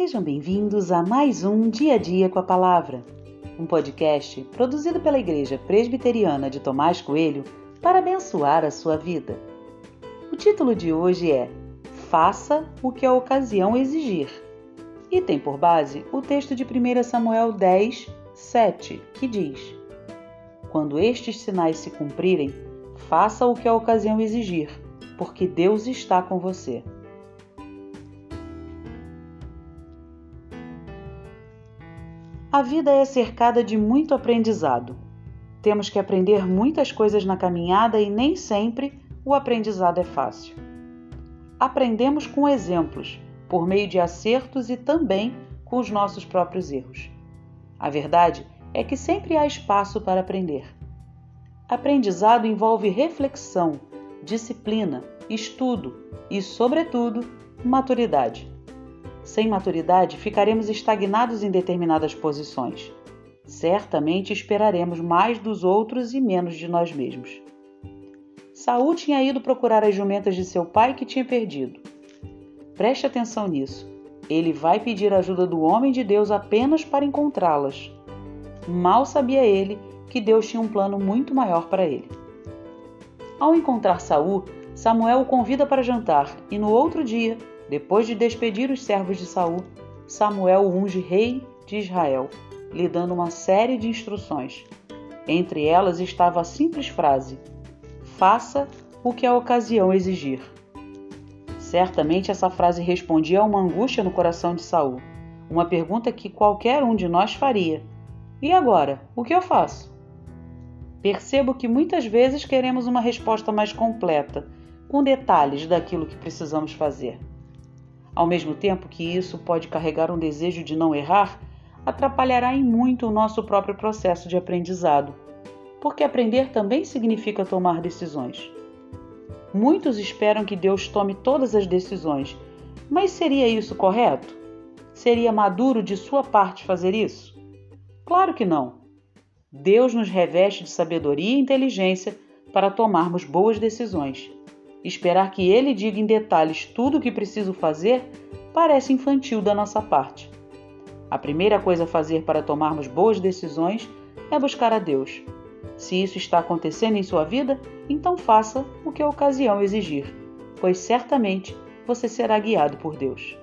Sejam bem-vindos a mais um Dia a Dia com a Palavra, um podcast produzido pela Igreja Presbiteriana de Tomás Coelho para abençoar a sua vida. O título de hoje é Faça o que a ocasião exigir e tem por base o texto de 1 Samuel 10, 7, que diz: Quando estes sinais se cumprirem, faça o que a ocasião exigir, porque Deus está com você. A vida é cercada de muito aprendizado. Temos que aprender muitas coisas na caminhada e nem sempre o aprendizado é fácil. Aprendemos com exemplos, por meio de acertos e também com os nossos próprios erros. A verdade é que sempre há espaço para aprender. Aprendizado envolve reflexão, disciplina, estudo e, sobretudo, maturidade. Sem maturidade, ficaremos estagnados em determinadas posições. Certamente esperaremos mais dos outros e menos de nós mesmos. Saul tinha ido procurar as jumentas de seu pai que tinha perdido. Preste atenção nisso. Ele vai pedir ajuda do homem de Deus apenas para encontrá-las. Mal sabia ele que Deus tinha um plano muito maior para ele. Ao encontrar Saul, Samuel o convida para jantar e no outro dia depois de despedir os servos de Saul, Samuel unge rei de Israel, lhe dando uma série de instruções. Entre elas estava a simples frase: Faça o que a ocasião exigir. Certamente essa frase respondia a uma angústia no coração de Saul, uma pergunta que qualquer um de nós faria. E agora, o que eu faço? Percebo que muitas vezes queremos uma resposta mais completa, com detalhes daquilo que precisamos fazer. Ao mesmo tempo que isso pode carregar um desejo de não errar, atrapalhará em muito o nosso próprio processo de aprendizado, porque aprender também significa tomar decisões. Muitos esperam que Deus tome todas as decisões, mas seria isso correto? Seria maduro de sua parte fazer isso? Claro que não. Deus nos reveste de sabedoria e inteligência para tomarmos boas decisões. Esperar que ele diga em detalhes tudo o que preciso fazer parece infantil da nossa parte. A primeira coisa a fazer para tomarmos boas decisões é buscar a Deus. Se isso está acontecendo em sua vida, então faça o que a ocasião exigir, pois certamente você será guiado por Deus.